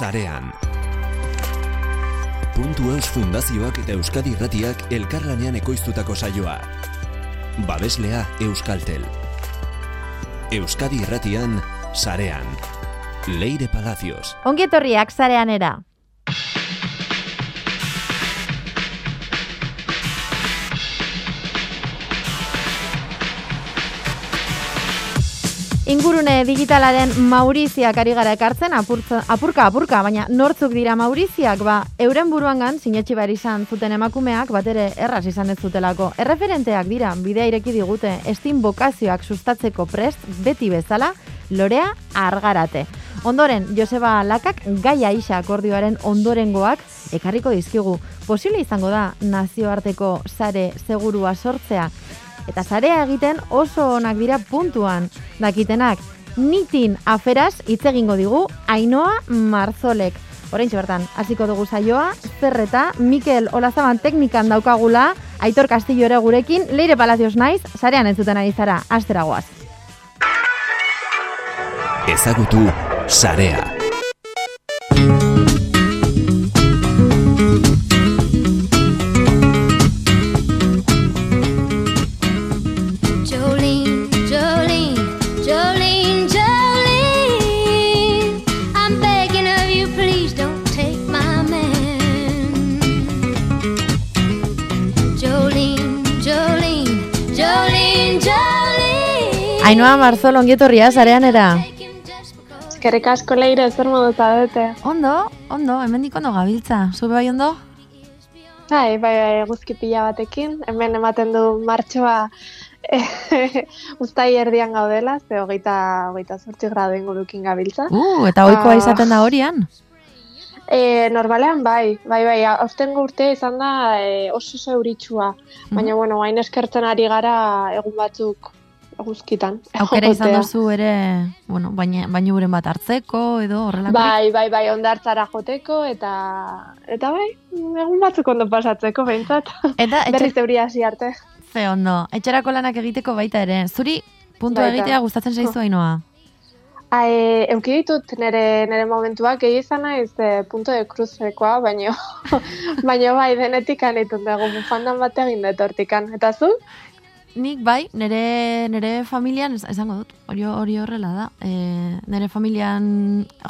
sarean. Puntu Eus Fundazioak eta Euskadi Irratiak elkarlanean ekoiztutako saioa. Babeslea Euskaltel. Euskadi Irratian sarean. Leire Palacios. Ongietorriak zarean era. Ingurune digitalaren Mauriziak ari gara ekartzen, apurtza, apurka, apurka, baina nortzuk dira Mauriziak, ba, euren buruangan sinetxi behar izan zuten emakumeak, bat ere erraz izan ez zutelako. Erreferenteak dira, bidea ireki digute, estin bokazioak sustatzeko prest, beti bezala, lorea argarate. Ondoren, Joseba Lakak gaia isa akordioaren ondorengoak ekarriko dizkigu. Posible izango da nazioarteko sare segurua sortzea, eta zarea egiten oso onak dira puntuan. Dakitenak, nitin aferaz hitz egingo digu Ainoa Marzolek. Oraintxe bertan, hasiko dugu saioa, zerreta, Mikel Olazaban teknikan daukagula, Aitor Castillo ere gurekin, Leire Palacios naiz, zarean entzuten ari zara, asteragoaz. Ezagutu sarea. Ainoa Marzol ongietorria zarean era. Eskerrik asko leire, zer modu zaudete? Ondo, ondo, hemendik ondo gabiltza. Zube bai ondo? Bai, bai, bai, eguzki pila batekin. Hemen ematen du martxoa ustai erdian gaudela, ze hogeita, hogeita zortzi gradu ingurukin gabiltza. Uh, eta ohikoa Ah. izaten da horian? E, normalean bai, bai, bai, aurtengo urte izan da e, oso oso euritsua. Baina, bueno, hain eskertzen ari gara egun batzuk eguzkitan. Aukera izan egotea. duzu ere, bueno, baina, baina uren bat hartzeko edo horrelako. Bai, bai, bai, ondartzara joteko eta eta bai, egun batzuk ondo pasatzeko behintzat. Eta etxe, Berriz euria hasi arte. ze ondo, etxerako lanak egiteko baita ere. Zuri puntua Baita. egitea gustatzen zaizu ainoa. A, e, euki ditut nire, nire momentuak gehi izan naiz e, punto de cruzekoa, baino, baino bai denetik anitut dugu bufandan bat egin dut hortikan. Eta zu? Nik bai, nire, nire familian, esango dut, hori, hori horrela da. E, nire familian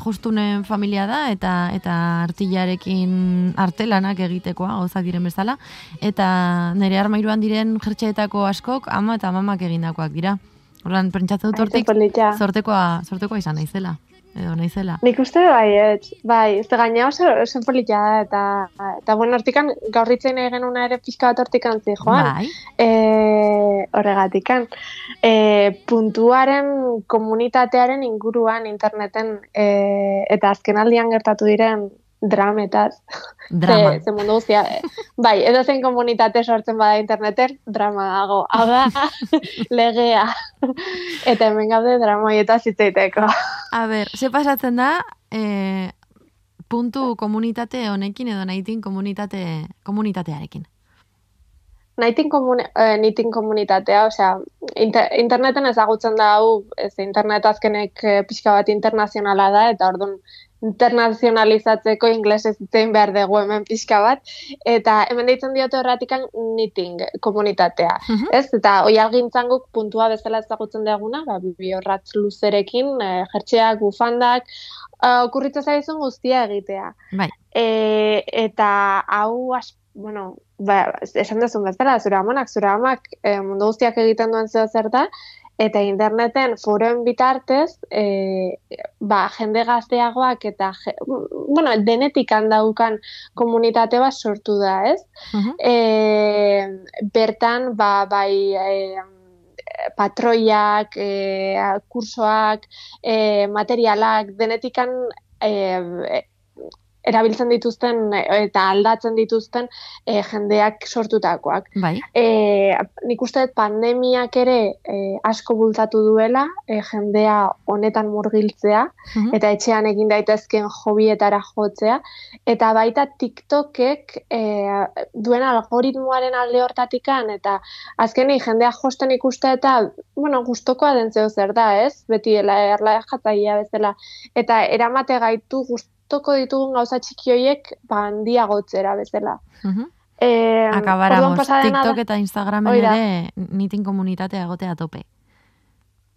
justunen familia da, eta eta artillarekin artelanak egitekoa, gauzak diren bezala. Eta nire armairuan diren jertxeetako askok, ama eta mamak egindakoak dira. Horren, pentsatzen dut hortik, polita. sortekoa, sortekoa izan naizela. Edo naizela. Nik uste bai, ez, bai, ez da gaina oso, oso polita da, eta, eta bueno, hortikan gaurritzen egin una ere pixka bat hortikan zi, joan. Bai, E, horregatikan. E, puntuaren komunitatearen inguruan interneten e, eta azkenaldian gertatu diren drametaz. drama. Ze, ze mundu guztia. e, bai, edo zein komunitate sortzen bada interneten, drama dago. Hau da, legea. eta hemen gaude drama horietaz hitz egiteko. A ber, ze pasatzen da, e, puntu komunitate honekin edo nahitin komunitate, komunitatearekin. Naitin komuni, eh, nitin komunitatea, osea, inter, interneten ezagutzen da hau, ez internet azkenek eh, pixka bat internazionala da, eta orduan internazionalizatzeko inglesez hitzein behar dugu hemen pixka bat, eta hemen deitzen diote horratikan knitting komunitatea, Mhm. ez? Eta oi algintzan guk puntua bezala ezagutzen duguna, ba, bi horratz luzerekin, eh, jertxeak, bufandak, eh, okurritzen zaizun guztia egitea. Bai, E, eta hau, bueno, ba, esan duzun bezala, zure amonak, zure amak e, mundu guztiak egiten duen zeo zer da, eta interneten foren bitartez, e, ba, jende gazteagoak eta, je, bueno, denetik handaukan komunitate bat sortu da, ez? Mhm. E, bertan, ba, bai, e, patroiak, e, kursoak, e, materialak, denetikan e, erabiltzen dituzten eta aldatzen dituzten e, jendeak sortutakoak. bai. E, nik uste pandemiak ere e, asko bultzatu duela e, jendea honetan murgiltzea Mhm. eta etxean egin daitezkeen hobietara jotzea eta baita TikTokek e, duen algoritmoaren alde hortatikan eta azkeni jendea josten ikuste eta bueno, gustokoa den zeo zer da, ez? Beti erla jatzaia bezala eta eramate gaitu gust toko ditugun gauza txiki horiek ba handiagotzera bezala. Mhm. Eh, orduan Akabaramos, da- TikTok eta Instagramen ere nitin komunitatea egotea tope.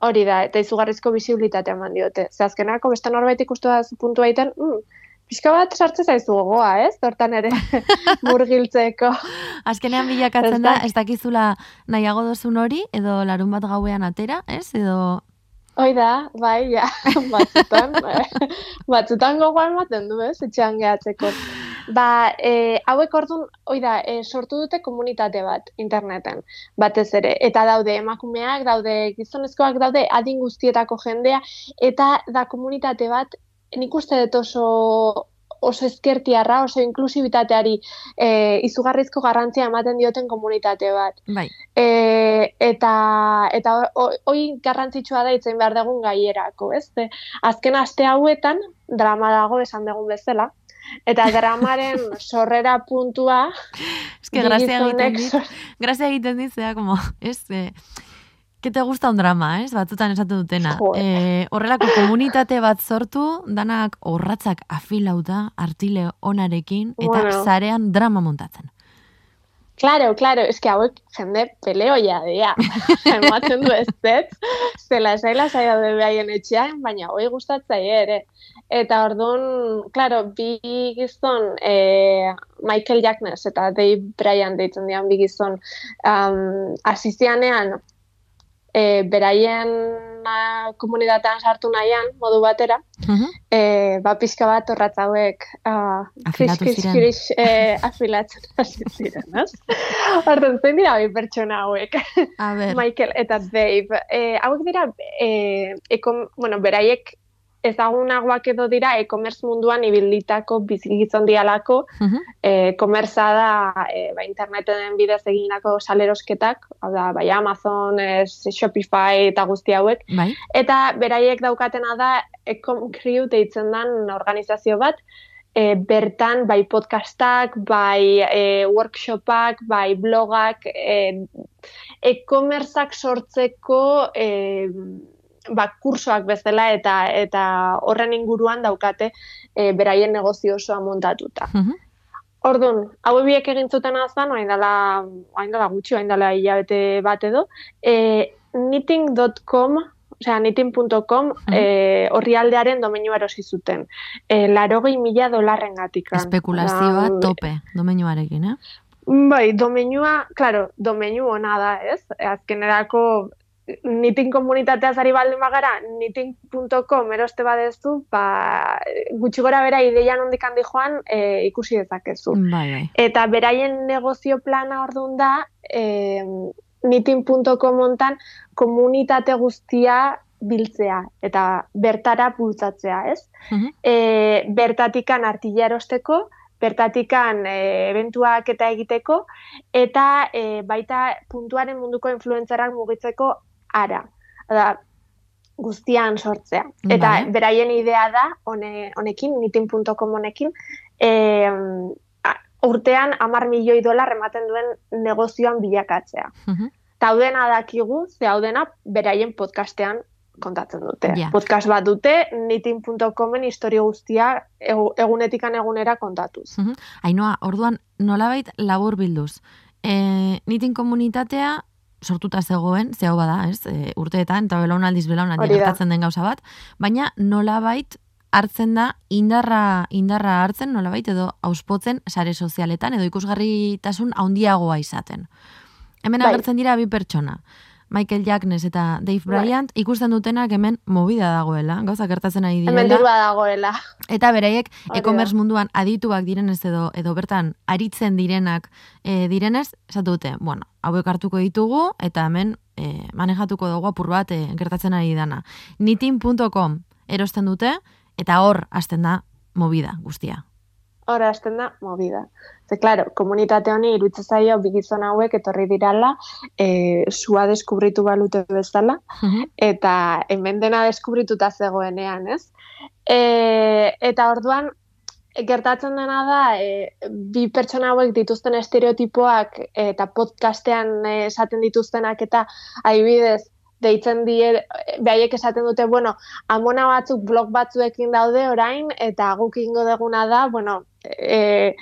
Hori da, eta izugarrizko bisibilitatea eman diote. Ze azkenako beste norbait ikustu da puntu egiten, mm, pixka bat sartze zaizu gogoa, ez? Hortan ere murgiltzeko. Azkenean bilakatzen da. ez dakizula nahiago dozun hori, edo larun bat gauean atera, ez? Edo Hoi da, bai, ja, batzutan, batzutan gogoa ematen du, ez, etxean gehatzeko. Ba, e, hauek orduan, hoi da, e, sortu dute komunitate bat interneten, batez ere. Eta daude emakumeak, daude gizonezkoak, daude adin guztietako jendea, eta da komunitate bat, nik uste dut oso oso ezkertiarra, oso inklusibitateari e, izugarrizko garrantzia ematen dioten komunitate bat. bai, E, eta eta ho- hoi garrantzitsua da itzen behar dugun gaierako, ez? Ze, azken aste hauetan drama dago esan dugun bezala. Eta dramaren sorrera puntua eske bi grazia egiten dit, grazia egiten dit, zera, como, ez, que te gusta un drama, ez, batzutan esatu dutena. Jo. Eh, horrelako komunitate bat sortu, danak horratzak afilauta, artile onarekin, eta Bueno. zarean drama montatzen. Claro, claro, eske hauek jende peleoia dea. Ematen du ez ez, zela zaila zaila daude behaien etxean, baina hoi gustatzaie ere. Eta orduan, claro, bi gizon, eh, Michael Jacknes eta Dave Bryan deitzen dian bi gizon, um, asizianean, eh, beraien ah, komunitatean sartu nahian, modu batera, Mhm. eh, ba pixka bat horratz hauek uh, krish, eh, afilatzen hasi ziren, ez? Orduan, zein dira bi pertsona hauek, A ber, Michael eta Dave. Eh, hauek dira, eh, ekom, bueno, beraiek ezagunagoak edo dira e-commerce munduan ibilditako bizigizon dialako, Mhm. e, komerza da e, ba, interneten bidez eginako salerosketak, hau da, bai Amazon, ez, Shopify eta guzti hauek, bai, eta beraiek daukatena da Ecom Crew deitzen den organizazio bat, e, bertan bai podcastak, bai e, workshopak, bai blogak, e, e-commerceak sortzeko e, ba, kursoak bezala eta eta horren inguruan daukate e, beraien negozio osoa montatuta. Mhm. Orduan, hau biek egin zuten azan, oain dela, oain dela gutxi, oain dela hilabete bat edo, e, knitting.com, osea, knitting.com, e, horri aldearen domeinua erosi zuten. E, larogei mila dolarren gatik. espekulazioa tope, domeinuarekin, eh? Bai, domeinua, claro, domeinu ona da, ez? Azkenerako knitting komunitateaz ari baldin bagara, knitting.com eroste badezu, ba, gutxi gora bera ideian ondik handi joan e, ikusi dezakezu. Bai, bai. Eta beraien negozio plana orduan da, e, knitting.com hontan komunitate guztia biltzea eta bertara bultzatzea, ez? Mhm. E, bertatikan artila erosteko, bertatikan e, eventuak eta egiteko, eta e, baita puntuaren munduko influentzarak mugitzeko ara. Da, guztian sortzea. Eta Vale. beraien idea da, hone, honekin, knitting.com honekin, e, urtean amar milioi dolar ematen duen negozioan bilakatzea. Mhm. Eta hau dena dakigu, ze hau dena beraien podcastean kontatzen dute. Ja. Podcast bat dute, knitting.comen historia guztia egu- egunetikan egunera kontatuz. Mhm. Ainoa, orduan nolabait labur bilduz. E, nitin komunitatea sortuta zegoen, ze hau bada, ez? E, urteetan, eta belaunaldiz belaunaldi gertatzen den gauza bat, baina nolabait hartzen da indarra indarra hartzen nolabait edo auspotzen sare sozialetan edo ikusgarritasun handiagoa izaten. Hemen Bai. agertzen dira bi pertsona. Michael Jacknes eta Dave Bai. Bryant ikusten dutenak hemen movida dagoela, gauza gertatzen ari direla. Hemen dirua dagoela. Eta beraiek e-commerce munduan adituak direnez edo edo bertan aritzen direnak e, direnez, esatu dute, bueno, hauek hartuko ditugu eta hemen e, manejatuko dugu apur bat e, gertatzen ari dana. Nitin.com erosten dute eta hor hasten da movida guztia. Hora hasten da, movida. Ze, claro, komunitate honi iruditzen zaio bi gizon hauek etorri dirala, e, sua deskubritu balute bezala, eta hemen dena deskubrituta zegoenean, ez? E, eta orduan, gertatzen dena da, e, bi pertsona hauek dituzten estereotipoak eta podcastean esaten dituztenak eta adibidez, deitzen die, behaiek esaten dute, bueno, amona batzuk blog batzuekin daude orain, eta guk ingo deguna da, bueno, e,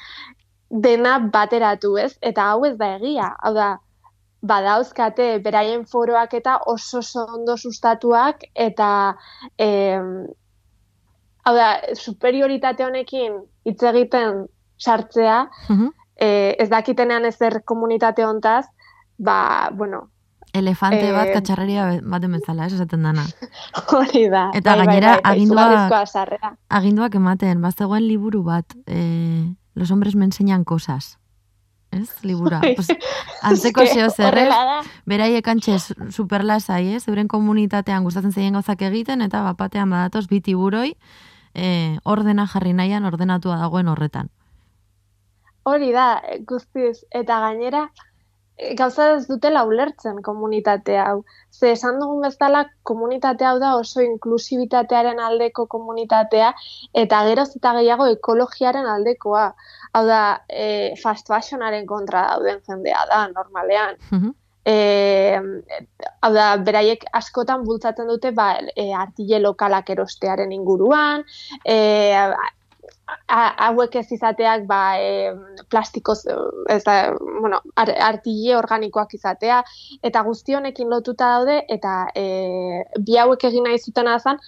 dena bateratu, ez? Eta hau ez da egia, hau da, badauzkate beraien foroak eta oso ondo sustatuak eta em, hau da, superioritate honekin hitz egiten sartzea, Mhm. e, ez dakitenean ezer komunitate hontaz, ba, bueno, Elefante bat Eh, katxarreria baten bezala, ez esaten dana. hori da. Eta bai, gainera, bai, bai, aginduak-. Aginduak ematen, bazegoen liburu bat, eh, los hombres me enseñan cosas. Ez, libura. Bai. Pues, antzeko zeo zerrez, beraiek antxez superlasai, ez? Euren komunitatean gustatzen zeien gauzak egiten, eta bapatean badatoz bi tiburoi, eh, ordena jarri nahian ordenatua dagoen horretan. Hori da, e, guztiz. Eta gainera, gauza ez dutela ulertzen komunitate hau. Ze esan dugun bezala, komunitate hau da oso inklusibitatearen aldeko komunitatea, eta geroz eta gehiago ekologiaren aldekoa. Hau da, e, fast fashionaren kontra dauden jendea da, normalean. Mhm. E, hau da, beraiek askotan bultzatzen dute ba, e, artile lokalak erostearen inguruan, e, hauek ez izateak ba, e, plastikoz, ez da, bueno, ar, artile organikoak izatea, eta guzti honekin lotuta daude, eta e, bi hauek egin nahi zutena zen,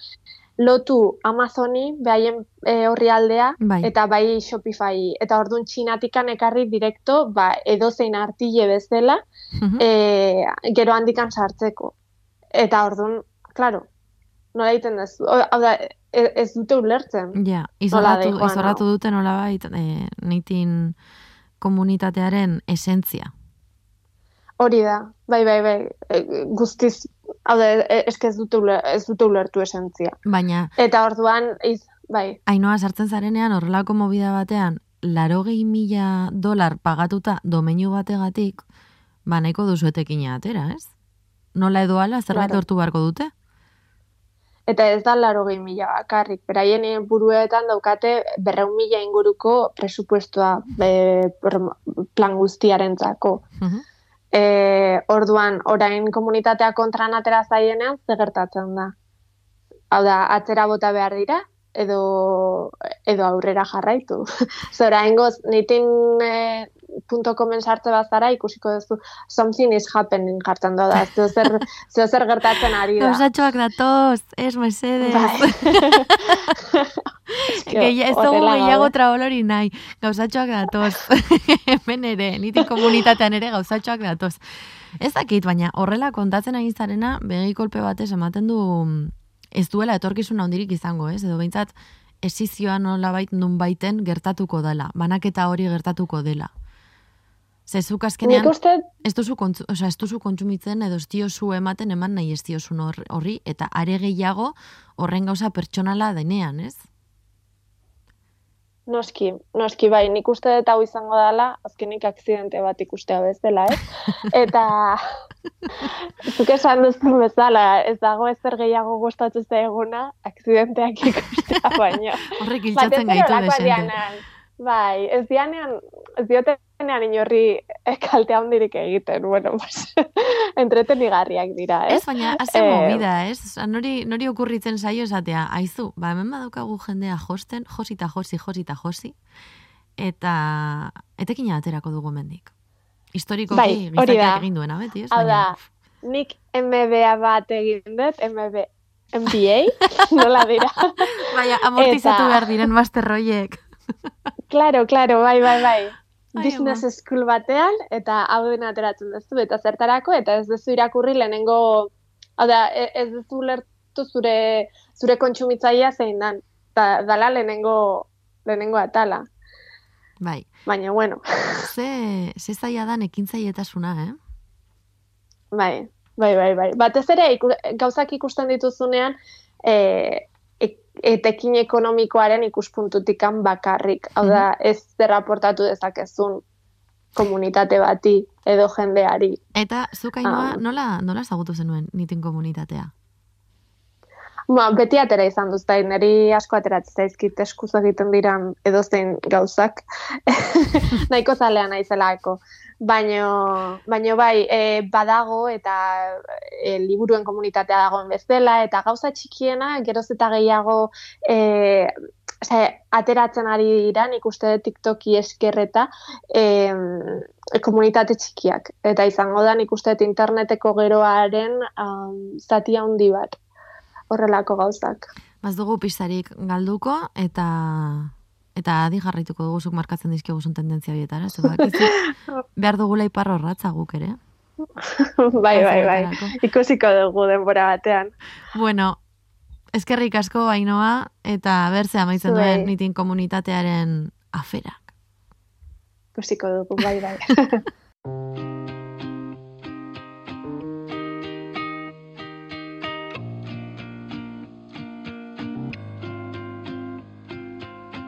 lotu Amazoni, behaien e, horri aldea, Bai. eta bai Shopify, eta orduan txinatikan ekarri direkto, ba, edozein artile bezala, Mhm. e, gero handikan sartzeko. Eta orduan, claro, nola egiten ez, hau da, e- ez dute ulertzen. Ja, izorratu, doikoan, izorratu dute nolabait eh, nitin komunitatearen esentzia. Hori da, bai, bai, bai, e, guztiz, hau da, e- eske ez dute, uler, ez dute ulertu esentzia. Baina, Eta orduan, iz, bai, hainoa sartzen zarenean horrelako mobida batean, larogei mila dolar pagatuta domeinu bategatik, ba nahiko duzu etekina atera, ez? Nola edo ala, zerbait Claro. lortu beharko dute? Eta ez da laro mila bakarrik. Beraien buruetan daukate berreun mila inguruko presupuestoa pro- plan guztiarentzako. Mhm. E, orduan, orain komunitatea kontran atera zaienean, ze gertatzen da. Hau da, atzera bota behar dira, edo, edo aurrera jarraitu. Zora, ingoz, nitin e, punto komen sartze bazara ikusiko duzu something is happening jartzen da, zeo zer, zeo zer gertatzen ari da. Gauzatxoak datoz, ez mesedez. Bai. Gehi, ez dugu gehiago gaude. traolori nahi, gauzatxoak datoz. Hemen ere, nitin komunitatean ere gauzatxoak datoz. Ez dakit, baina horrela kontatzen ari zarena, begi kolpe batez ematen du ez duela etorkizun handirik izango, ez? Edo behintzat, esizioa nolabait nunbaiten gertatuko dela, banaketa hori gertatuko dela. Zezuk azkenean, uste, ez duzu, kontzu, osea, ez duzu kontsumitzen edo ez diozu ematen eman nahi ez diozun hor- horri, eta are gehiago horren gauza pertsonala denean, ez? Noski, noski bai, nik uste dut hau izango dela, azkenik akzidente bat ikustea bezala, ez? Eta, zuk esan duzun bezala, ez dago ezer gehiago gustatu zaiguna, akzidenteak ikustea baino. Horrek iltzatzen ere gaitu desente. Bai, ez dianean, ez diotenean inorri eh, kalte handirik egiten, bueno, pues, entretenigarriak dira, ez? Ez, baina, haze Eh, movida, ez? Osa, nori, nori okurritzen zaio esatea, aizu, ba, hemen badaukagu jendea josten, josi eta josi, josi eta josi, eta etekina aterako dugu mendik. Historikoki, Bai, hori da. egin duena, beti, ez? Hau da, nik MBA bat egin dut, MB, MBA, nola dira? Baina, amortizatu Eta- behar diren master hoiek. Claro, claro, bai, bai, bai. Ai, Business school batean, eta hau dena ateratzen duzu, eta zertarako, eta ez duzu irakurri lehenengo, hau da, e- ez duzu lertu zure, zure kontsumitzailea zein dan, da, dala lehenengo, lehenengo atala. Bai, Baina, bueno, ze, ze zaila dan ekintzailetasuna, eh? bai, bai, bai, bai. Batez ere, iku, gauzak ikusten dituzunean, e, e- etekin ekonomikoaren ikuspuntutikan bakarrik. Hau da, ez zerraportatu dezakezun komunitate bati edo jendeari. Eta zuk ainoa, Ah. nola, nola ezagutu zenuen nitin komunitatea? Ba, beti atera izan duzta, niri asko ateratzen zaizkit eskuz egiten diran edozein gauzak. Nahiko zalea naizelako. Baino, baino bai, e, badago eta e, liburuen komunitatea dagoen bezala, eta gauza txikiena, geroz eta gehiago e, Ose, ateratzen ari dira, nik uste TikToki eskerreta e, komunitate txikiak. Eta izango da, nik uste interneteko geroaren um, zati handi bat horrelako gauzak. Baz dugu pistarik galduko eta eta adi jarraituko dugu zuk markatzen dizkigu zun tendentzia bietara, ez behar dugu laipar horratza guk ere. bai, bai, bai, ikusiko dugu denbora batean. Bueno, eskerrik asko bainoa eta berze amaitzen duen bai. nitin komunitatearen aferak. Ikusiko dugu, bai, bai.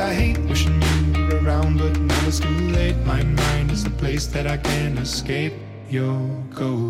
That I hate. Wishing you were around, but now it's too late. My mind is a place that I can't escape. Your ghost.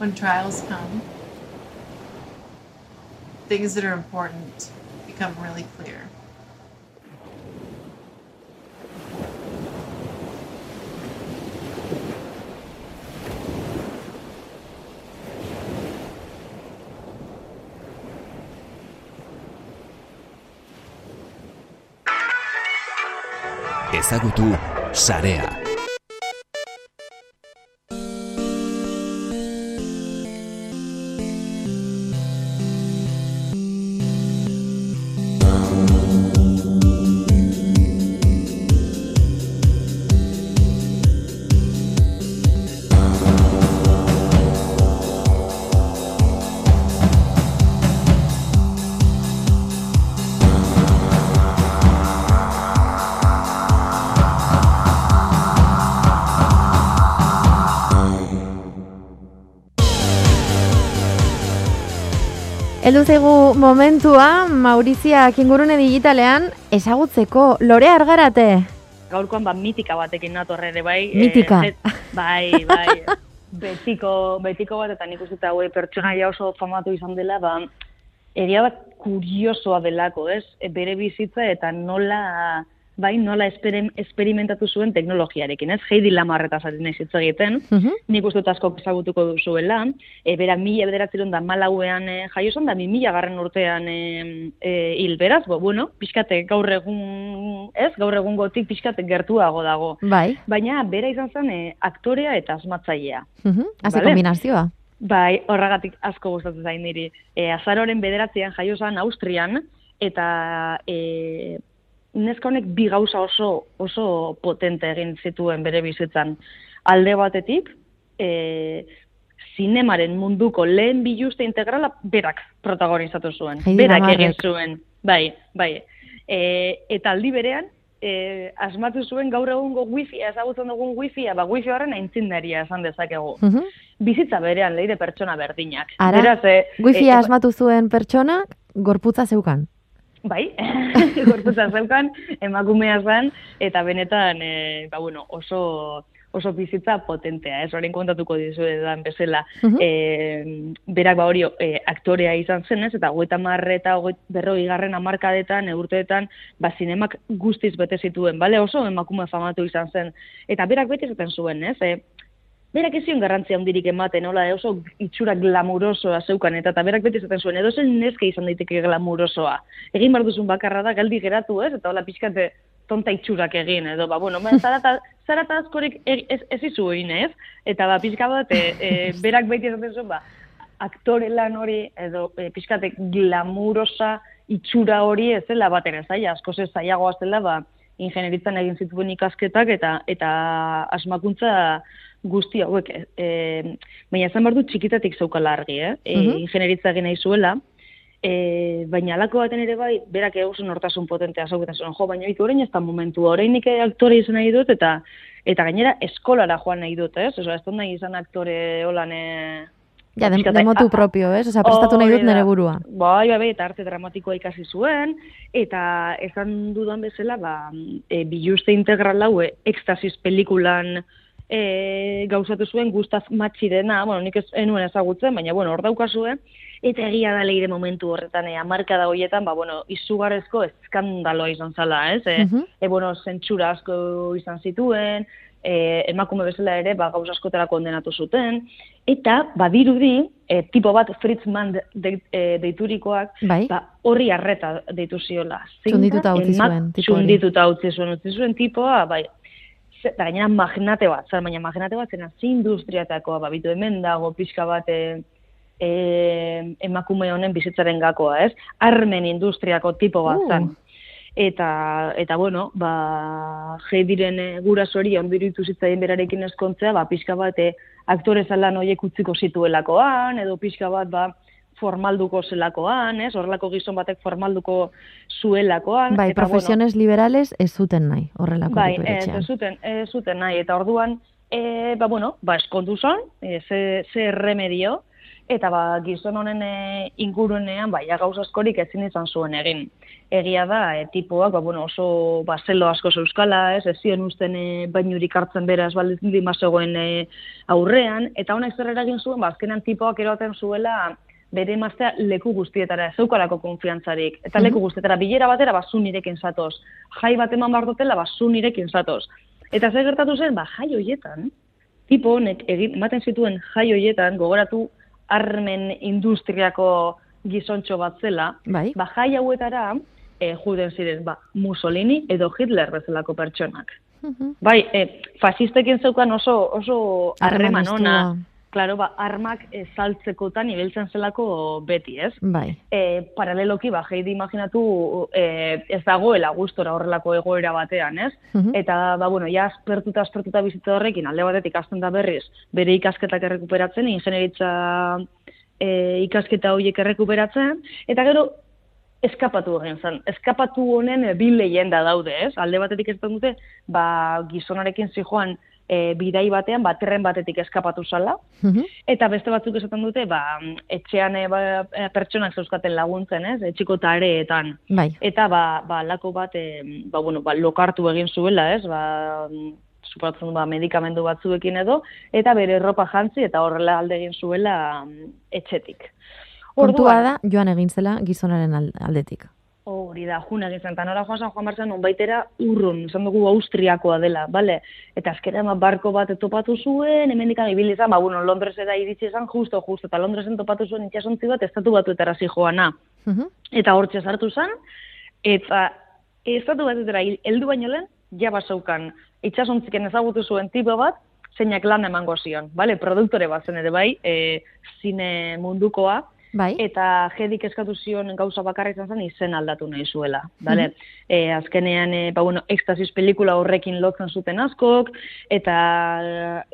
When trials come, things that are important become really clear. Ezagutu sarea. Heldu zaigu momentua, Maurizia kingurune digitalean, ezagutzeko, lore argarate. gaurkoan ba mitika batekin nator ere bai. Mitika. Eh, ze- bai, bai. betiko, betiko bat eta nik uste haue pertsonaia oso famatu izan dela, ba, egia bat kuriosoa delako, ez? E, Bere bizitza eta nola bai, nola esperim, esperimentatu zuen teknologiarekin, ez? Heidi Lamarretaz ari naiz hitz egiten, Mhm. nik uste asko ezagutuko duzuela, e, bera mila bederatzerun da malauean e, jaio zen, da mi mila garren urtean e, e, hil beraz, bo, bueno, pixkate gaur egun, ez, gaur egun gotik pixkate gertuago dago. Bai, Baina bera izan zen e, aktorea eta asmatzailea. mhm, haze Vale. kombinazioa. Bai, horregatik asko gustatzen zain niri. E, azaroren bederatzean jaio zen Austrian, eta e, neska honek bi gauza oso, oso potente egin zituen bere bizitzan. Alde batetik, e, zinemaren munduko lehen biluste integrala berak protagonizatu zuen. Heidi berak egin zuen. Bai, bai. E, eta aldi berean, e, asmatu zuen gaur egungo wifi, ezagutzen dugun wifi, ba wifi horren aintzindaria esan dezakegu Mhm. bizitza berean leire pertsona berdinak. Ara, Beraz, eh, wifi eh, asmatu zuen pertsona, gorputza zeukan. Bai, gorputza zeukan, emakumea zen, eta benetan, e, ba, bueno, oso oso bizitza potentea, ez orain kontatuko dizuetan bezala. Mhm. e, berak ba hori e, aktorea izan zen, ez? Eta hogeita marre eta berrogei garren amarkadetan, e, urteetan, ba, zinemak guztiz bete zituen, bale? Oso emakume famatu izan zen. Eta berak beti esaten zuen, ez? E, berak ez zion garrantzia handirik ematen, hola, oso itxura glamurosoa zeukan, eta, eta berak beti esaten zuen, edo zen neske izan daiteke glamurosoa. Egin behar duzun bakarra da, galdi geratu ez, eta hola pixkate tonta itxurak egin, edo, ba, bueno, ba, zarata, zarata askorik e- ez, ez izu egin, ez? Eta, ba, pixka bat, e, berak beti esaten zuen, ba, aktore lan hori, edo e, pixkate glamurosa itxura hori ez zela baten ez zaila, asko ez zailagoa zela, ba, ingenieritzan egin zituen ikasketak eta eta asmakuntza guzti hauek. E, baina esan behar du txikitatik zeukala argi, eh? E, Mhm. Ingenieritza egin nahi zuela, e, baina alako baten ere bai, berak oso nortasun potentea zauketan zuen, jo, baina iku orain ez da momentua, orain nik aktore izan nahi dut, eta eta gainera eskolara joan nahi dut, ez? Osa, ez dut nahi izan aktore holan, e, Ja, de, de motu a- propio, ez? Osa, prestatu nahi dut da. nere burua. Bai, bai, bai, eta arte dramatikoa ikasi zuen, eta esan dudan bezala, ba, e, biluste integral hau, e, ekstasis pelikulan e, gauzatu zuen gustaz matxi dena, bueno, nik ez enuen ezagutzen, baina, bueno, hor daukazue, eta egia da leire momentu horretan, e, amarka da horietan, ba, bueno, izugarrezko eskandaloa izan zala, ez? E, Mhm. e, bueno, zentsura asko izan zituen, e, emakume bezala ere, ba, gauza askotara kondenatu zuten, eta badirudi, e, tipo bat Fritz Mann de, de, e, deiturikoak, Bai. ba, horri arreta deitu ziola. Zein Txundituta utzi zuen, tipo hori. Txundituta utzi zuen, utzi zuen tipoa, bai, eta gainera magnate bat, zer, baina magnate bat zena ze industriatakoa, ba, bitu hemen dago pixka bat e, e, emakume honen bizitzaren gakoa, ez? Armen industriako tipo bat Uh. zen. Eta, eta bueno, ba, Heidiren e, gurasori ondiritu zitzaien berarekin eskontzea, ba, pixka bat e, aktore zalan horiek utziko zituelakoan, edo pixka bat, ba, formalduko zelakoan, ez? Horrelako gizon batek formalduko zuelakoan. Bai, eta, bueno, profesiones liberales ez zuten nahi, horrelako Bai, ez, ez zuten, ez zuten nahi, eta orduan, e, ba, bueno, ba, eskondu zon, e, ze, ze remedio, eta ba, gizon honen e, ingurunean, ba, ja gauz askorik ezin izan zuen egin. Egia da, e, tipoak, ba, bueno, oso ba, zelo asko euskala, ez, ez zion usten e, bainurik hartzen beraz, baldin zegoen e, aurrean, eta honek zer eragin zuen, ba, azkenan tipoak eroten zuela, bere emaztea leku guztietara, ez zeukalako konfiantzarik. Eta leku guztietara, bilera batera, ba, nirekin zatoz. Jai bat eman behar dutela, ba, nirekin zatoz. Eta zer gertatu zen, ba, jai hoietan, tipo honek egin, ematen zituen jai hoietan, gogoratu armen industriako gizontxo bat zela, Bai. ba, jai hauetara, e, juden ziren, ba, Mussolini edo Hitler bezalako pertsonak. Mhm. Bai, e, fascistekin zeukan oso, oso harreman ona, Claro, ba, armak saltzekotan ibiltzen zelako beti, ez? Bai. E, paraleloki, ba, jeidi imaginatu e, ez dagoela gustora horrelako egoera batean, ez? Mhm. Eta, ba, bueno, ja aspertuta, aspertuta bizitza horrekin, alde batetik hasten da berriz, bere ikasketak errekuperatzen, ingenieritza e, ikasketa horiek errekuperatzen, eta gero, eskapatu egin zen. Eskapatu honen bi leyenda daude, ez? Alde batetik ez dute, ba, gizonarekin zijoan e, bidai batean, ba, tren batetik eskapatu zala, Mhm. Eta beste batzuk esaten dute, ba, etxean e, ba, e, pertsonak zeuzkaten laguntzen, ez? Etxiko tareetan. Bai. Eta ba, ba lako bat, e, ba, bueno, ba, lokartu egin zuela, ez? Ba, mm, suposatzen du, ba, medikamendu batzuekin edo, eta bere erropa jantzi eta horrela alde egin zuela mm, etxetik. Kontua Orduan- da, joan egin zela gizonaren al- aldetik. Hori da, juna egin zen, eta nora joan joan barzen, nonbaitera urrun, esan dugu Austriakoa dela, bale? Eta azkenean ba, barko bat topatu zuen, hemendikan ibili izan, ba, bueno, Londresera iritsi izan, justo, justo, eta Londresen topatu zuen itxasontzi bat, estatu batuetara joana. Mhm. Eta hortxe sartu zen, eta estatu batetara hil- heldu baino lehen, ja basaukan, itxasontziken ezagutu zuen tipo bat, zeinak lan emango zion, bale? Produktore bat zen ere bai, e, zine mundukoa, Bai. eta jedik eskatu zion gauza bakarra izan zen izen aldatu nahi zuela. Bale? e, azkenean, e, ba, bueno, ekstasis pelikula horrekin lotzen zuten askok, eta,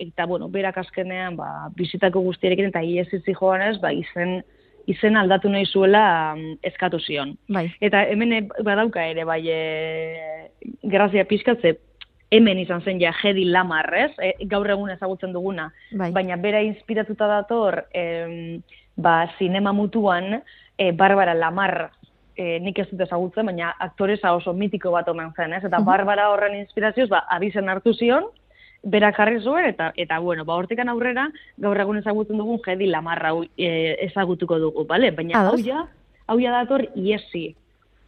eta bueno, berak azkenean, ba, bizitako guztiarekin eta iesizi joanez, ba, izen, izen aldatu nahi zuela mm, eskatu zion. Bai. Eta hemen e, badauka ere, bai, e, grazia pixkatze, hemen izan zen ja jedi lamar, ez? E, gaur egun ezagutzen duguna. Bai. Baina bera inspiratuta dator, em, ba, sinema mutuan, e, Barbara Lamar, e, nik ez dut ezagutzen, baina aktoreza oso mitiko bat omen zen, ez? Eta Barbara horren inspirazioz, ba, abizen hartu zion, berak jarri zuen, eta, eta bueno, ba, hortikan aurrera, gaur egun ezagutzen dugun jedi Lamarra e, ezagutuko dugu, bale? Baina hau ja, hau ja dator iesi.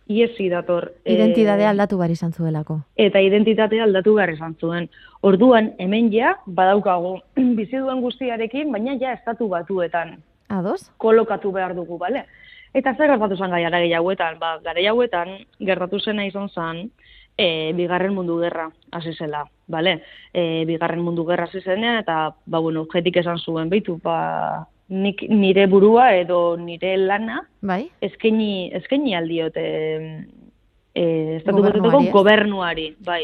Iesi dator. e, Identidadea aldatu bar izan zuelako. eta identitatea aldatu behar izan zuen. Orduan, hemen ja, badaukagu, bizi duen guztiarekin, baina ja estatu batuetan Ados? kolokatu behar dugu, bale? Eta zer gertatu zen gai gara hauetan? Ba, gara hauetan, gertatu zena izan zen, e, bigarren mundu gerra hasi zela, bale? E, bigarren mundu gerra hasi zenean, eta, ba, bueno, jetik esan zuen, beitu, ba, nik nire burua edo nire lana, Bai. eskaini, eskaini aldiot e, e, estatu Gobernuari, ez? gobernuari, bai.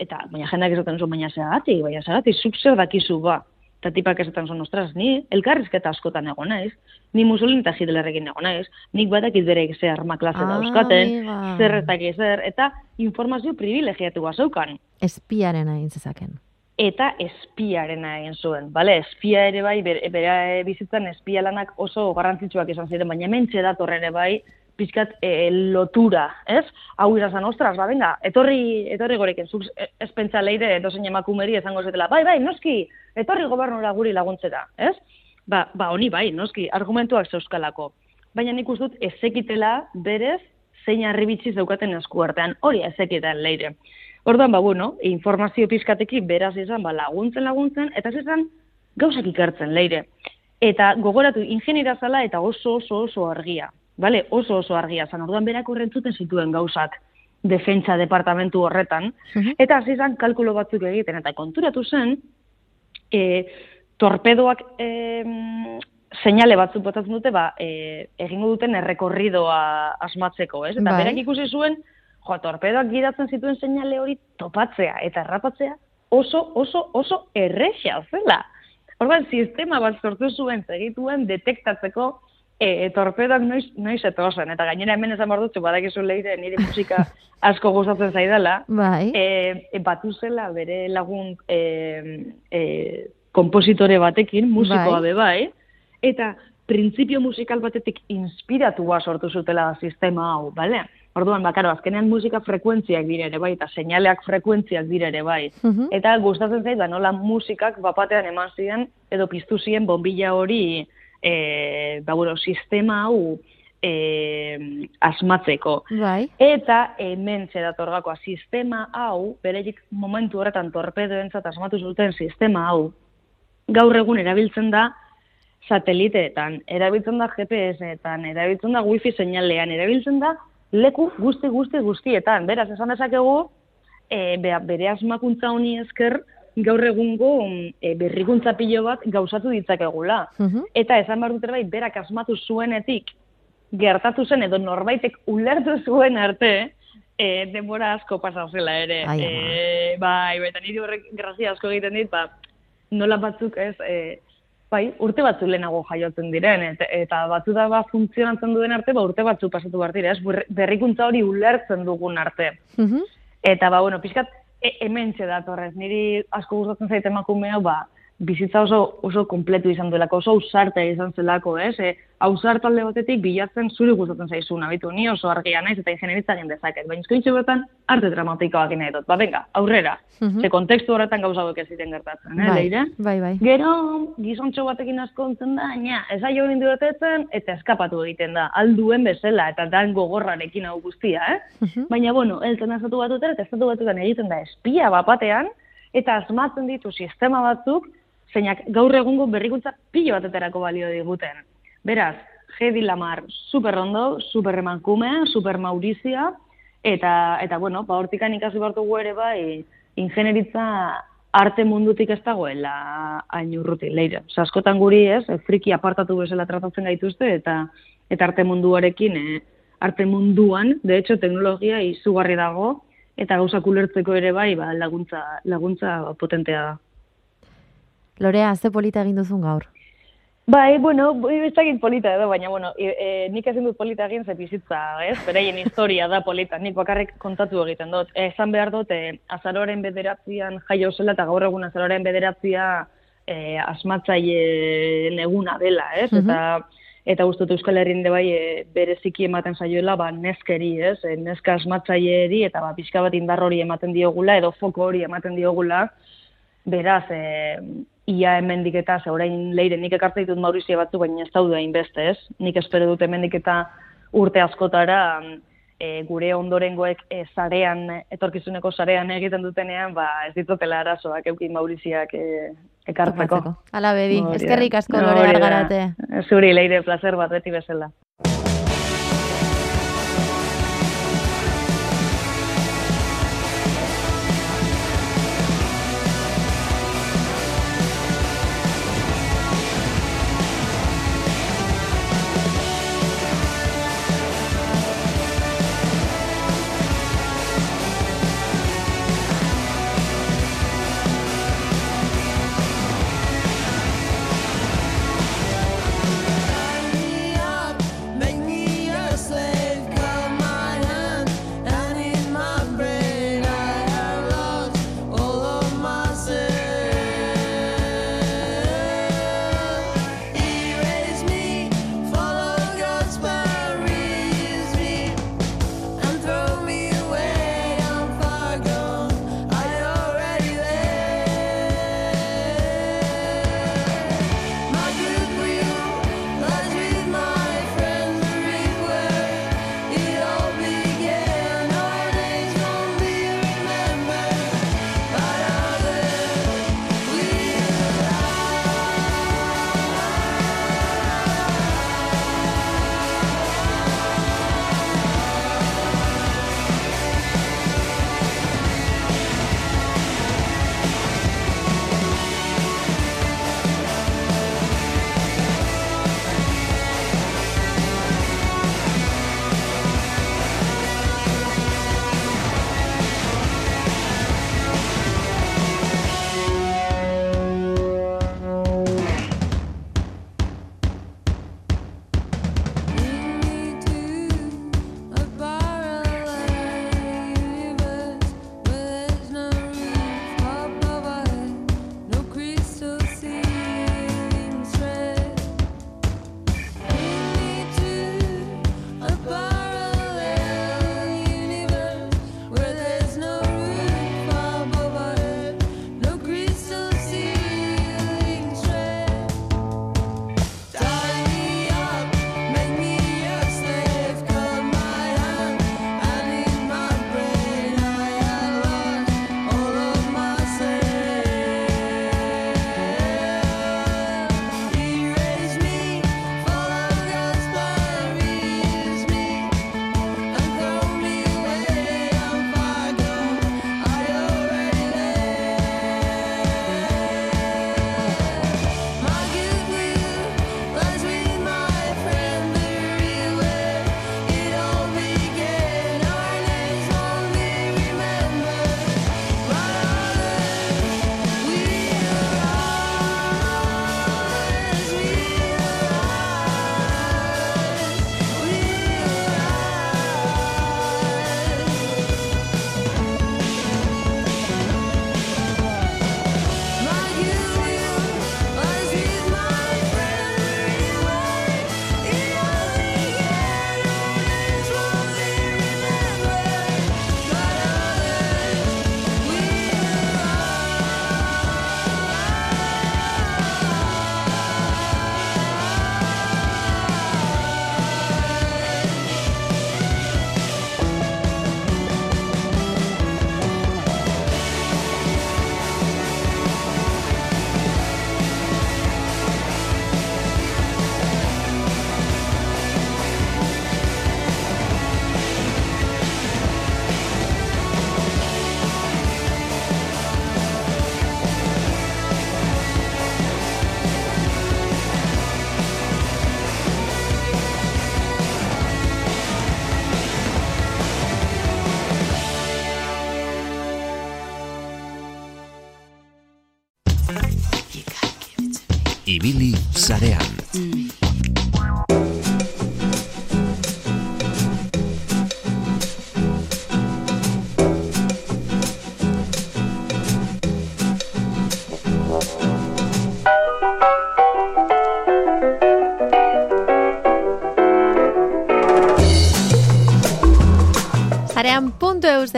Eta, baina jendak esaten zuen, baina zergatik, baina zergatik, zuk zer dakizu ba. Eta tipak esaten zuen, ostras, ni elkarrizketa askotan egon naiz, ni Mussolini eta Hitlerrekin egon naiz, nik badakit bere ze arma klase Ah, dauzkaten, zer ez dakit zer, eta informazio privilegiatu zeukan Espiaren egin zezaken. eta espiarena egin zuen, bale? Espia ere bai, bere, bere bizitzan espia lanak oso garrantzitsuak izan ziren, baina hementxe dator ere bai, pixkat e, lotura, ez? Hau izan ostras, ba, venga, etorri, etorri gorekin, zuk e- ez pentsa leire, edozein emakumeri esango zetela, bai, bai, noski, etorri gobernura guri laguntzera, ez? Ba, ba, honi bai, noski, argumentuak zeuskalako. Baina nik dut ezekitela berez zein arribitzi zeukaten esku artean, hori ezekiten leire. Orduan, ba, bueno, informazio pizkatekin beraz izan, ba, laguntzen laguntzen, eta ez izan gauzak ikertzen leire. Eta gogoratu, ingeniera zala eta oso oso oso argia. Bale, oso oso argia zan. Orduan berak horrentzuten zituen gauzak defentsa departamentu horretan. Mhm. Eta hasi izan kalkulo batzuk egiten, eta konturatu zen, e, torpedoak e, seinale batzuk botatzen dute, ba, e, egingo duten errekorridoa asmatzeko, ez? Eta Bai. berak ikusi zuen, jo, torpedoak gidatzen zituen seinale hori topatzea eta errapatzea oso, oso, oso erresa zela. Orduan, sistema bat sortu zuen, segituen detektatzeko e, torpedoak noiz, noiz etozen. Eta gainera hemen esan dutzu, badakizu leire nire musika asko gustatzen zaidala, Bai. e, e, batu zela bere lagun e, e, kompositore batekin, musikoa Bai. be bai, eta printzipio musikal batetik inspiratua sortu zutela sistema hau, bale? Orduan, bakaro, azkenean musika frekuentziak dire ere bai, eta seinaleak frekuentziak dire ere bai. Mhm. Eta gustatzen zait, ba, nola musikak bapatean eman ziren, edo piztu ziren bombilla hori, e, ba, bueno, sistema hau e, asmatzeko. Bai. Eta hemen datorgakoa sistema hau, bereik momentu horretan torpedoentzat asmatu zuten sistema hau, gaur egun erabiltzen da sateliteetan, erabiltzen da GPS-etan, erabiltzen da wifi seinalean, erabiltzen da leku guzti guzti guztietan. Beraz, esan dezakegu, e, bere asmakuntza honi esker, gaur egungo e, berrikuntza pilo bat gauzatu ditzakegula. Mhm. Eta esan behar dut bai, berak asmatu zuenetik, gertatu zen edo norbaitek ulertu zuen arte, e, denbora asko pasa zela ere. Ai, e, bai, eta niri horrek grazia asko egiten dit, ba, nola batzuk ez, e, bai, urte batzu lehenago jaiotzen diren, eta, eta batzu da ba, funtzionatzen duen arte, ba, urte batzu pasatu behar dira, ez, Berri- berrikuntza hori ulertzen dugun arte. Mhm. Eta, ba, bueno, pixkat, e, hemen datorrez, niri asko gustatzen zait emakume ba, bizitza oso, oso kompletu izan duelako, oso ausarta izan zelako, ez? E, ausarta alde batetik bilatzen zuri gustatzen zaizun, abitu, ni oso argia naiz eta ingenieritza egin dezaket, baina izkointxe bertan arte dramatikoak egin nahi dut, ba, venga, aurrera. Mhm. Ze kontekstu horretan gauza hauek ez ziren gertatzen, eh, Bai, leire? bai, bai. Gero, gizontxo batekin asko ontzen da, nia, ez aio egin duetetzen, eta eskapatu egiten da, alduen bezala, eta dan gogorrarekin hau guztia, eh? Mhm. Baina, bueno, elten estatu batutera, eta estatu batutan egiten da espia bapatean, eta asmatzen ditu sistema batzuk, zeinak gaur egungo berrikuntza pilo bateterako balio diguten. Beraz, Hedi Lamar, super ondo, super emankume, super maurizia, eta, eta bueno, ba, hortikan ikasi bartugu ere bai, ingenieritza arte mundutik ez dagoela hain urruti, leire. Askotan guri ez, friki apartatu bezala tratatzen gaituzte, eta eta arte munduarekin, e, arte munduan, de hecho, teknologia izugarri dago, eta gauzak ulertzeko ere bai, ba, laguntza, laguntza potentea da. Lorea, ze polita egin duzun gaur. Bai, bueno, ez dakit polita edo, baina, bueno, e, e, nik ezin dut polita egin ze bizitza, ez? Beraien historia da polita, nik bakarrik kontatu egiten dut. E, esan behar dut, e, azaroren bederatzian jaio zela eta gaur egun azaroren bederatzia e, asmatzaile eguna dela, ez? Mhm. Eta eta uste dut Euskal Herrin de bai e, bereziki ematen zaioela ba neskeri, ez? E, neska asmatzaileeri eta ba pixka bat indar hori ematen diogula edo foko hori ematen diogula. Beraz, e, ia hemendik eta ze orain leire nik ekartzen ditut Maurizio batzu, baina ez daude hainbeste, ez? Nik espero dut hemendik eta urte askotara e, gure ondorengoek e, sarean, etorkizuneko sarean egiten dutenean, ba ez ditutela arazoak eukin Mauriziak e, ekartzeko. Topatzeko. Hala bedi, eskerrik asko da. Argarate. Zuri leire placer bat beti bezala.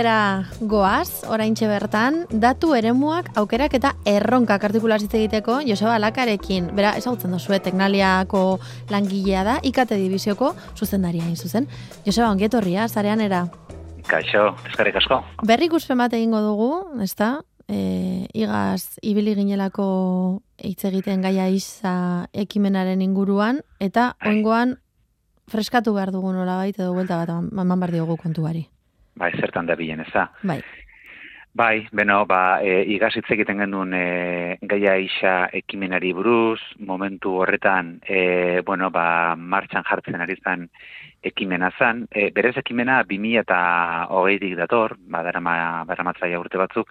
Eusera goaz, oraintxe bertan, datu eremuak aukerak eta erronkak artikulazitze egiteko Joseba Lakarekin. Bera, ezagutzen duzue, teknaliako langilea da, ikate dibizioko zuzendaria hain zuzen. Joseba, ongetorria, zarean era. Kaixo, eskarrik asko. Berri ikuspen bat egingo dugu, ezta? E, igaz, ibili ginelako hitz egiten gaia isa ekimenaren inguruan, eta oingoan freskatu behar dugu nola baita edo buelta bat eman behar diogu kontuari. Bai, zertan da bilen, ez da? Bai. Bai, beno, ba, e, igaz hitz egiten genuen e, gaia isa ekimenari buruz, momentu horretan, e, bueno, ba, martxan jartzen ari zen ekimena zen. E, berez ekimena 2000 eta hogeirik dator, ba, darama, urte batzuk,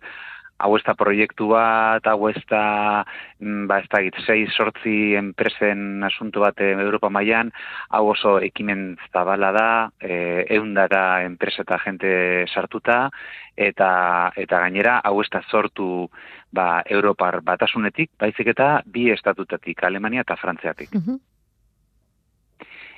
hau ez da proiektu bat, hau ez da, mm, ba, ez da, sei sortzi enpresen asuntu bat eh, Europa mailan hau oso ekimen zabala da, e, eundara enpresa eta jente sartuta, eta, eta gainera, hau ez da sortu ba, Europar batasunetik, baizik eta bi estatutatik, Alemania eta Frantziatik. Mhm.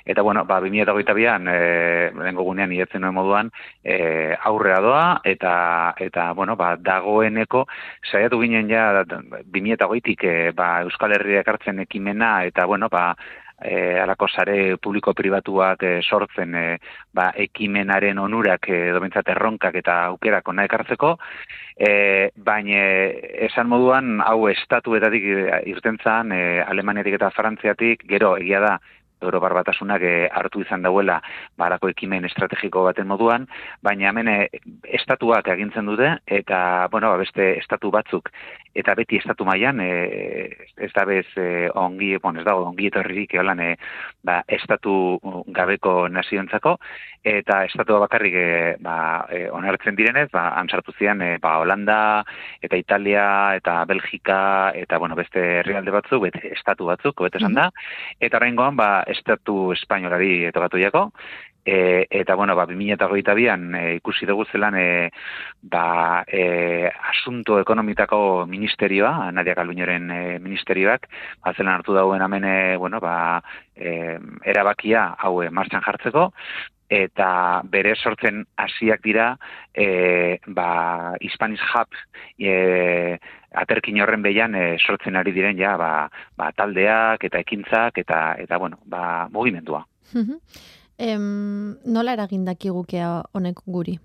Eta bueno, ba 2022an eh lehengo gunean ietzen nuen moduan, eh aurrea doa eta eta bueno, ba dagoeneko saiatu ginen ja 2020tik eh ba Euskal Herria ekartzen ekimena eta bueno, ba e, alako sare publiko pribatuak e, sortzen e, ba, ekimenaren onurak e, dobentzat erronkak eta aukerak ona ekartzeko, e, baina esan moduan hau estatuetatik irten zan, e, Alemaniatik eta Frantziatik, gero egia da, Europar batasunak e, hartu izan dauela barako ekimen estrategiko baten moduan, baina hemen e, estatuak agintzen dute eta bueno, ba, beste estatu batzuk. Eta beti estatu mailan e, ez da bez e, ongi, bon, ez dago ongi etorririk eolan e, ba, estatu gabeko naziontzako. Eta estatua bakarrik e, ba, e, onartzen direnez, ba, ansartu zian e, ba, Holanda eta Italia eta Belgika eta bueno, beste herrialde batzuk, bete estatu batzuk, bete esan da, eta horrengoan ba, estatu espainolari tokatu jako, e, eta bueno, ba, 2022an e, ikusi dugu zelan e, ba, e, asunto ekonomitako ministerioa, Nadia Galuñoren e, ministerioak, ba, zelan hartu dauen hemen, e, bueno, ba, e, erabakia hau e, martxan jartzeko, eta bere sortzen hasiak dira e, ba, Hispanic Hub e, aterkin horren behian e, sortzen ari diren ja ba, ba, taldeak eta ekintzak eta eta bueno, ba, mugimendua. Mhm. Em, nola eragindakigukea honek guri?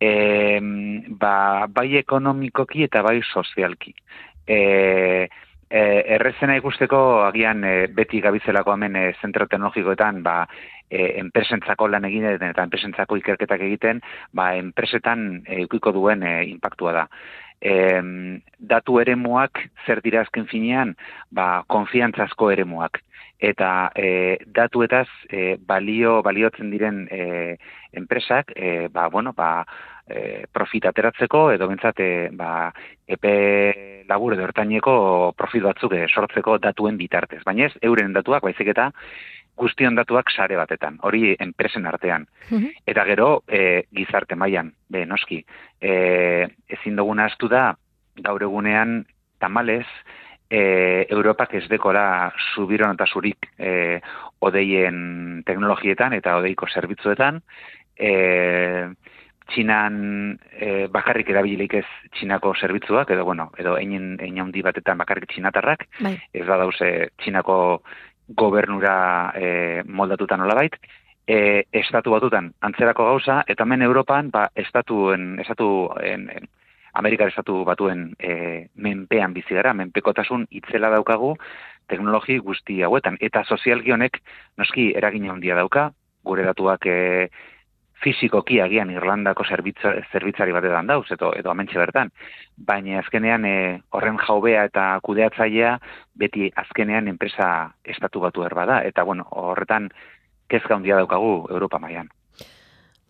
E, ba, bai ekonomikoki eta bai sozialki. E, e, errezena ikusteko agian e, beti gabizelako hemen e, zentro teknologikoetan ba, e, enpresentzako lan egin eta enpresentzako ikerketak egiten, ba, enpresetan e, ukiko duen e, impactua da. E, datu eremuak zer dira azken finean, ba, konfiantzazko eremuak eta e, datuetaz e, balio baliotzen diren e, enpresak e, ba, bueno, ba, e, profit ateratzeko edo bentsat e, ba, epe labur edo ertaineko profit batzuk e, sortzeko datuen bitartez. Baina ez, euren datuak baizik eta guztion datuak sare batetan, hori enpresen artean. Eta gero, e, gizarte mailan be, noski, e, ezin duguna astu da, gaur egunean, tamalez, e, Europak ez dekora subiron eta zurik e, odeien teknologietan eta odeiko zerbitzuetan, e, Txinan e, bakarrik erabilik ez Txinako zerbitzuak, edo, bueno, edo einen, einen batetan bakarrik txinatarrak, Bai. ez da dauze Txinako gobernura e, moldatutan olabait, e, estatu batutan antzerako gauza, eta hemen Europan, ba, estatuen, estatu, en, en, Amerikar estatu batuen e, menpean bizi gara, menpekotasun itzela daukagu teknologi guzti hauetan. Eta sozialki honek noski eragin handia dauka, gure datuak e, fizikoki agian Irlandako zerbitza, zerbitzari batetan dauz, edo, edo amentxe bertan. Baina azkenean e, horren jaubea eta kudeatzailea beti azkenean enpresa estatu batu erba da. Eta bueno, horretan kezka handia daukagu Europa mailan.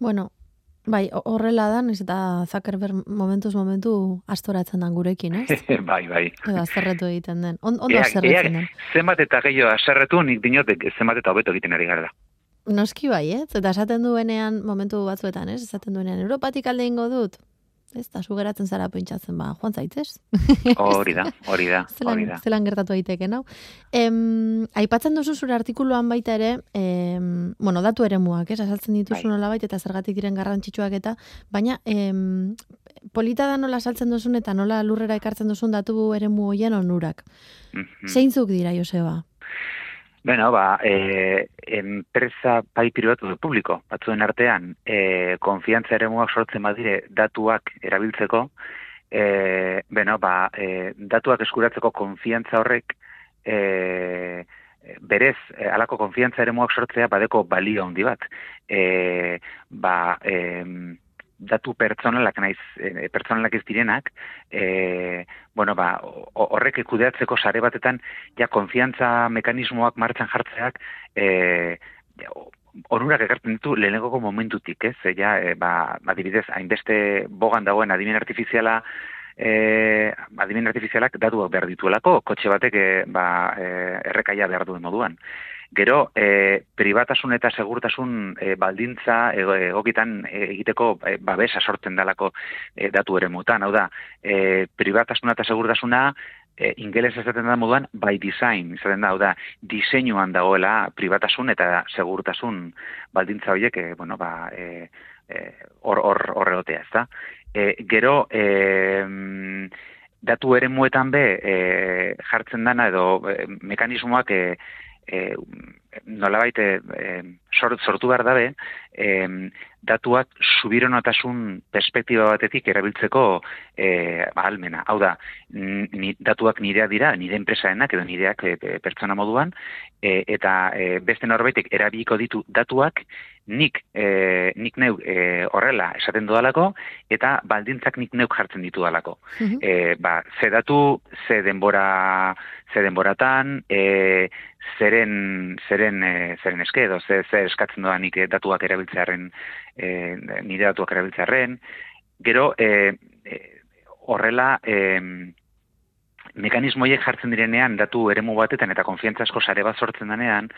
Bueno, Bai, ho- horrela da, ez eta Zuckerberg momentuz momentu astoratzen dan gurekin, ez? bai, bai. Edo azterretu egiten den. On, ondo azterretzen den. zenbat eta gehiago aserretu, nik dinot zenbat eta hobeto egiten ari gara. Noski bai, ez? Eta esaten duenean momentu batzuetan, ez? Esaten duenean, Europatik alde ingo dut. Ez, eta zu geratzen zara pentsatzen, ba, joan zaitez. Hori da, hori da, zelan, hori da. zelan gertatu daiteke, nau? Em, aipatzen duzu zure artikuluan baita ere, em, bueno, datu eremuak, ez? Azaltzen dituzu Bai. nolabait eta zergatik diren garrantzitsuak eta, baina em, polita da nola saltzen duzun eta nola lurrera ekartzen duzun datu eremu hoien onurak. Mhm. Zeintzuk dira, Joseba? Bueno, ba, e, enpresa bai pribatu edo publiko, batzuen artean, e, konfiantza eremuak sortzen badire datuak erabiltzeko, e, bueno, ba, e, datuak eskuratzeko konfiantza horrek, e, berez, e, alako konfiantza eremuak sortzea badeko balio handi bat. E, ba, e, datu pertsonalak naiz, e, pertsonalak ez direnak, e, bueno, ba, ho- horrek kudeatzeko sare batetan, ja, konfiantza mekanismoak martxan jartzeak, e, onurak ekartzen ditu lehenengoko momentutik, ez? Ja, e, ba, adibidez, hainbeste bogan dagoen adimen artifiziala, e, adimen artifizialak datuak behar dituelako, kotxe batek e, ba, e, errekaia behar duen moduan. Gero, e, pribatasun eta segurtasun e, baldintza ego- egokitan e, egiteko e, babesa sortzen dalako e, datu ere mutan. Hau da, e, pribatasuna eta segurtasuna e, ingeles esaten da moduan by design, izaten da, hau da, diseinuan dagoela pribatasun eta segurtasun baldintza horiek, e, bueno, ba, e, e, hor, hor, hor egotea, ez da? E, gero, e, datu ere be, e, jartzen dana edo e, mekanismoak e, e, nolabait e, e, sort, sortu behar dabe, e, datuak subironotasun perspektiba batetik erabiltzeko e, ba, almena. Hau da, ni, datuak nirea dira, nire enpresaenak edo nireak e, pertsona moduan, e, eta e, beste norbaitek erabiliko ditu datuak, nik, e, nik neu e, horrela esaten dudalako, eta baldintzak nik neuk jartzen ditu dalako. E, ba, ze datu, ze denbora, ze denboratan, e, zeren, zeren, e, zeren eske, edo ze, ze eskatzen doa nik eh, datuak erabiltzearen, e, nire datuak erabiltzearen, gero, e, e, horrela, e, mekanismoiek jartzen direnean datu eremu batetan eta konfiantzazko sare bat sortzen denean,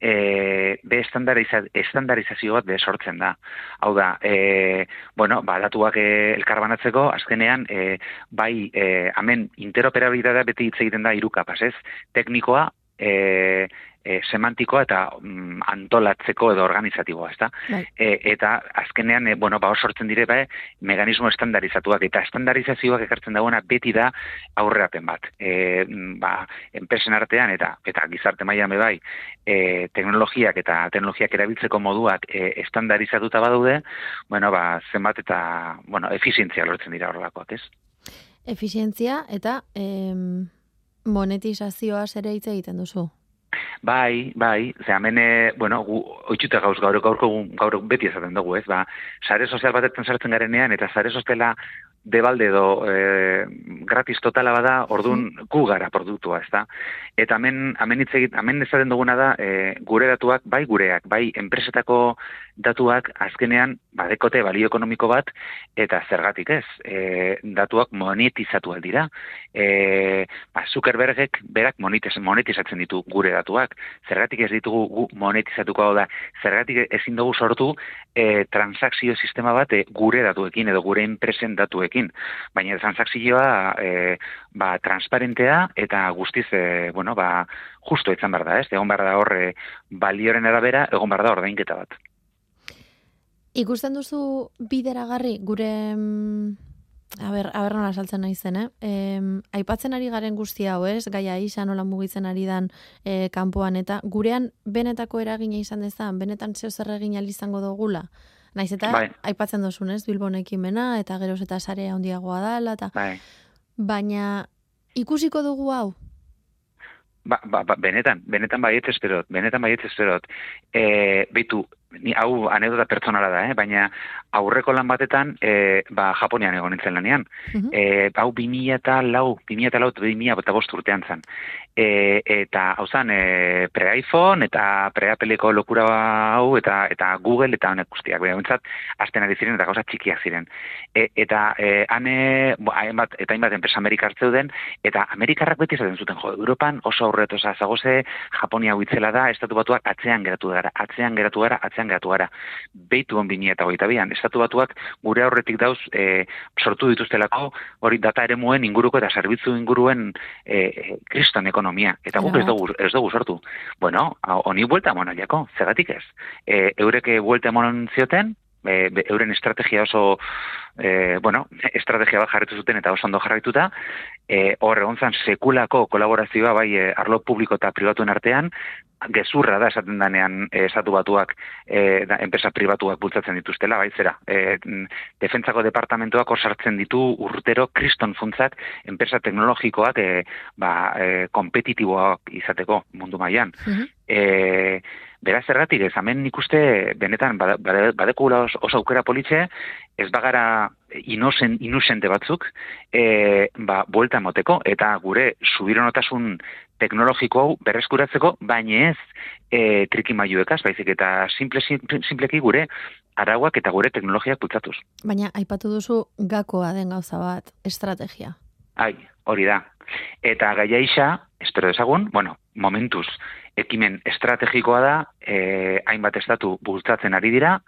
e, be estandariza, estandarizazio bat be sortzen da. Hau da, e, bueno, ba, datuak e, elkarbanatzeko, azkenean, e, bai, e, hemen interoperabilitatea beti hitz egiten da hiru kapaz, ez? Teknikoa, e, e, semantikoa eta mm, antolatzeko edo organizatiboa, ezta? Bai. E, eta azkenean, e, bueno, ba, sortzen dire bai, meganismo estandarizatuak eta estandarizazioak ekartzen dagoena beti da aurrerapen bat. E, mm, ba, enpresen artean eta eta gizarte mailan bai, e, teknologiak eta teknologiak erabiltzeko moduak e, estandarizatuta badaude, bueno, ba, zenbat eta, bueno, efizientzia lortzen dira horrelakoak, ez? Efizientzia eta em, monetizazioaz ere hitz egiten duzu. Bai, bai, ze hemen, e, bueno, gu, oitxuta gauz gaur, egun- gaur beti esaten dugu, ez, ba, sare sozial batetan sartzen garenean, eta sare soziala debalde edo e, gratis totala bada, ordun gu gara produktua, ez da? Eta hemen, hemen hitz egit, hemen esaten duguna da, e, gure datuak, bai gureak, bai enpresetako datuak azkenean badekote balio ekonomiko bat, eta zergatik ez, e, datuak monetizatuak dira. E, ba, Zuckerbergek berak monetiz, monetizatzen ditu gure datuak. Zergatik ez ditugu gu monetizatuko da, zergatik ezin dugu sortu e, transakzio sistema bat e, gure datuekin edo gure enpresen datuekin. Baina transakzioa e, ba, transparentea eta guztiz, e, bueno, ba, justo izan behar da, ez? Egon behar da hor e, balioren arabera, egon behar da ordainketa bat. Ikusten duzu bideragarri gure mm, a ber, a ber nola saltzen nahi zen, eh? Em, aipatzen ari garen guzti hau, ez? Gaia isa nola mugitzen ari dan e, kanpoan eta gurean benetako eragina izan dezan, benetan zeo zer egin izango dugula. Naiz eta Bai. aipatzen duzun, ez? Bilbon ekimena eta geroz eta sare handiagoa dala eta Bai. baina ikusiko dugu hau. Ba, ba, ba, benetan, benetan baietz esperot, benetan baietz esperot. E, beitu, ni hau anedota pertsonala da, eh? baina aurreko lan batetan, e, ba, Japonian egon nintzen lanean. Mhm. E, hau 2000 eta lau, 2000 eta lau, 2000 eta bost urtean zen. E, eta hau zen, e, pre-iPhone eta pre-Appleko lokura hau, eta eta Google eta honek guztiak. Baina, bintzat, azten ari ziren eta gauza txikiak ziren. E, eta e, hane, hainbat, eta hainbat enpresa Amerikar zeuden, eta Amerikarrak beti esaten zuten, jo, Europan oso aurreto, oza, zagoze, Japonia hau itzela da, estatu batuak atzean geratu gara, atzean geratu gara, atzean geratu gara. Beitu on bini eta goita bian, estatu batuak gure aurretik dauz e, sortu dituztelako hori data ere muen inguruko eta zerbitzu inguruen e, kriston ekonomia. Eta guk ez dugu, ez dugu sortu. Bueno, honi buelta emon jako, zegatik ez. E, eureke buelta emon zioten, e, euren estrategia oso, e, bueno, estrategia bat jarritu zuten eta oso ondo jarraituta, e, hor egon zan sekulako kolaborazioa bai e, arlo publiko eta pribatuen artean, gezurra da esaten danean e, estatu batuak e, da, enpresa pribatuak bultzatzen dituztela, bai zera. E, mm, defentzako departamentoak hor sartzen ditu urtero kriston funtzak enpresa teknologikoak e, ba, e, kompetitiboak izateko mundu mailan. Mhm. E, beraz zergatik ez, hemen nik uste benetan oso, oso aukera politxe, ez bagara inosen, inusente batzuk, e, ba, buelta emoteko, eta gure subironotasun teknologiko hau berreskuratzeko, baina ez e, trikimailuekaz, baizik eta simple, simple, simpleki gure arauak eta gure teknologiak bultzatuz. Baina aipatu duzu gakoa den gauza bat, estrategia. Ai, hori da. Eta gaia isa, espero dezagun, bueno, momentuz, ekimen estrategikoa da, e, hainbat estatu bultzatzen ari dira,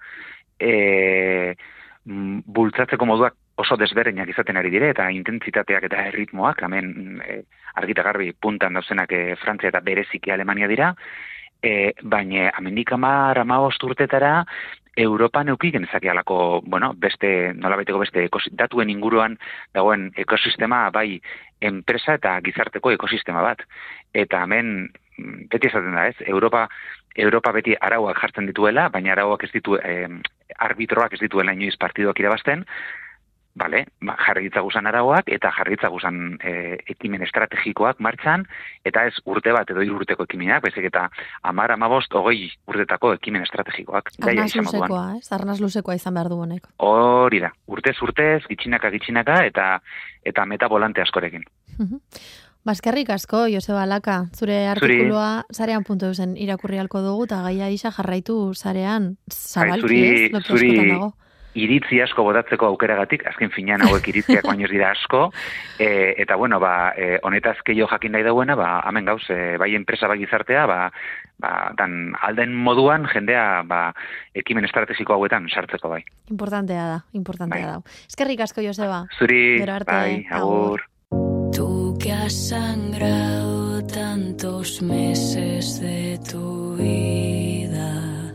e, mm, bultzatzeko moduak oso desberdinak izaten ari dire, eta intentsitateak eta erritmoak, hemen mm, e, argita garbi puntan dauzenak e, Frantzia eta bereziki Alemania dira, e, baina amendik amar amabost urtetara Europan euki genezake bueno, beste, nolabaiteko beste datuen inguruan dagoen ekosistema bai enpresa eta gizarteko ekosistema bat. Eta hemen mm, beti esaten da, ez? Europa Europa beti arauak jartzen dituela, baina arauak ez ditu eh, arbitroak ez dituela inoiz partidoak irabazten. Bale, ba, jarri ditzaguzan arauak eta jarri ditzaguzan e, ekimen estrategikoak martxan, eta ez urte bat edo urteko ekimenak, bezik eta amar, amabost, hogei urtetako ekimen estrategikoak. Arnaz luzekoa, ez? Arnaz luzekoa izan behar du honek. Hori da, urtez urtez, gitxinaka gitxinaka eta eta meta volante askorekin. Baskerrik asko, Joseba Laka, zure artikulua zarean puntu zen irakurri halko dugu, eta gaia isa jarraitu zarean zabalki, zuri- ez? Zuri- dago. iritzi asko botatzeko aukeragatik, azken finean hauek iritziak baino ez dira asko, e, eta bueno, ba, e, honetaz keio jakin nahi dauena, ba, hemen gauz, e, bai enpresa bai gizartea, ba, ba, dan alden moduan jendea ba, ekimen estrategiko hauetan sartzeko bai. Importantea da, importantea Bai. da. Eskerrik asko, Joseba. Zuri, arte, bai, agur. agur. Que has sangrado tantos meses de tu vida,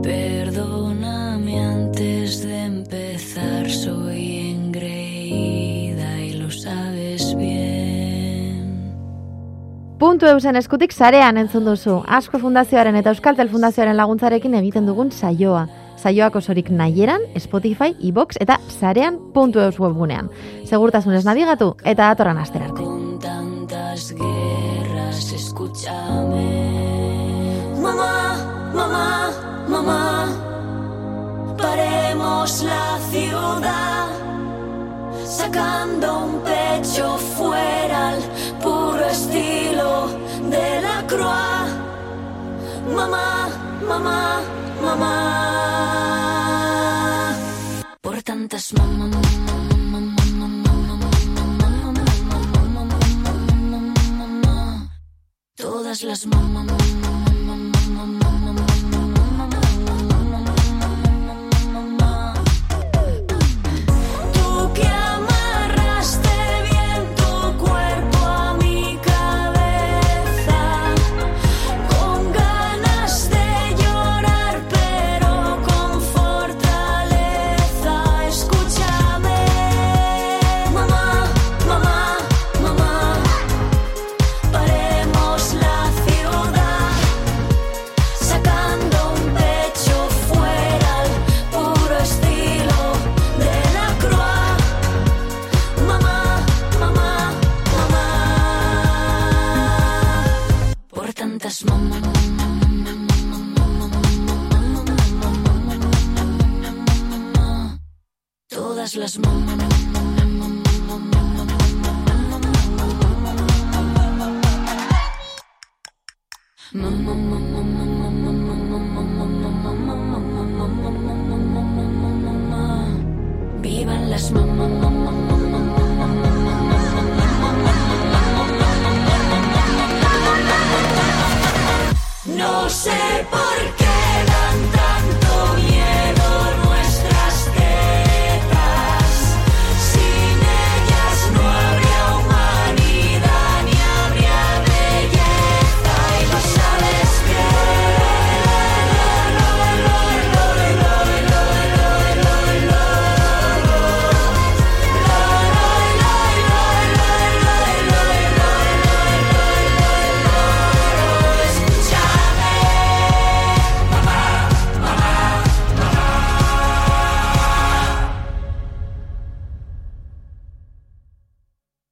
perdóname antes de empezar, soy engreída y lo sabes bien. Puntu eusen eskutik sarean entzun duzu. Asko Fundazioaren eta Euskaltel Fundazioaren laguntzarekin egiten dugun saioa. Saioak osorik nahieran, Spotify, iBox eta sarean puntu eus webgunean. Segurtasunez nabigatu eta datorren asterarte. Guerras, escúchame. Mamá, mamá, mamá, paremos la ciudad, sacando un pecho fuera al puro estilo de la croix. Mamá, mamá, mamá, por tantas mamá, mamá, todas las mamá, mamá,